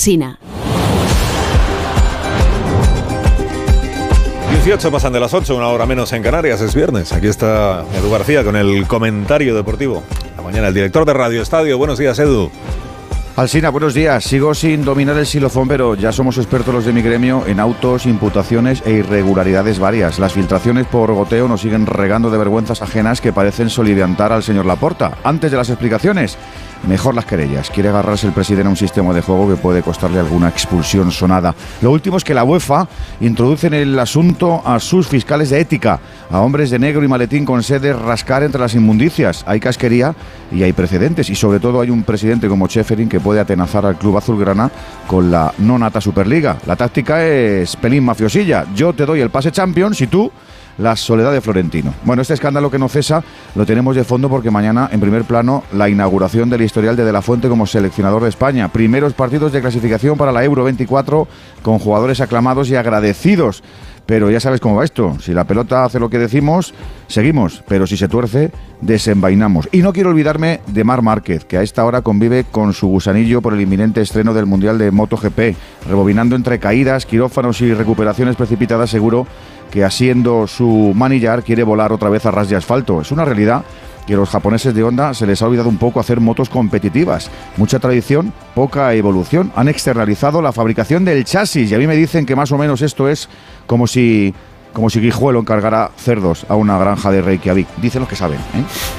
Sina. 18 pasan de las 8, una hora menos en Canarias, es viernes. Aquí está Edu García con el comentario deportivo. La mañana el director de Radio Estadio. Buenos días, Edu. Alsina, buenos días. Sigo sin dominar el xilofón, pero ya somos expertos los de mi gremio en autos, imputaciones e irregularidades varias. Las filtraciones por goteo nos siguen regando de vergüenzas ajenas que parecen soliviantar al señor Laporta. Antes de las explicaciones, mejor las querellas. Quiere agarrarse el presidente a un sistema de juego que puede costarle alguna expulsión sonada. Lo último es que la UEFA introduce en el asunto a sus fiscales de ética, a hombres de negro y maletín con sede rascar entre las inmundicias. Hay casquería y hay precedentes y sobre todo hay un presidente como Cheferin que puede atenazar al club azulgrana con la no nata Superliga. La táctica es pelín mafiosilla. Yo te doy el pase Champions y tú la soledad de Florentino. Bueno, este escándalo que no cesa lo tenemos de fondo porque mañana, en primer plano, la inauguración del historial de De La Fuente como seleccionador de España. Primeros partidos de clasificación para la Euro 24 con jugadores aclamados y agradecidos. Pero ya sabes cómo va esto. Si la pelota hace lo que decimos, seguimos. Pero si se tuerce, desenvainamos. Y no quiero olvidarme de Mar Márquez, que a esta hora convive con su gusanillo por el inminente estreno del Mundial de MotoGP. Rebobinando entre caídas, quirófanos y recuperaciones precipitadas, seguro que haciendo su manillar quiere volar otra vez a ras de asfalto. Es una realidad que los japoneses de Honda se les ha olvidado un poco hacer motos competitivas. Mucha tradición, poca evolución. Han externalizado la fabricación del chasis y a mí me dicen que más o menos esto es como si como si Guijuelo encargara cerdos a una granja de Reykjavik. Dicen los que saben. ¿eh?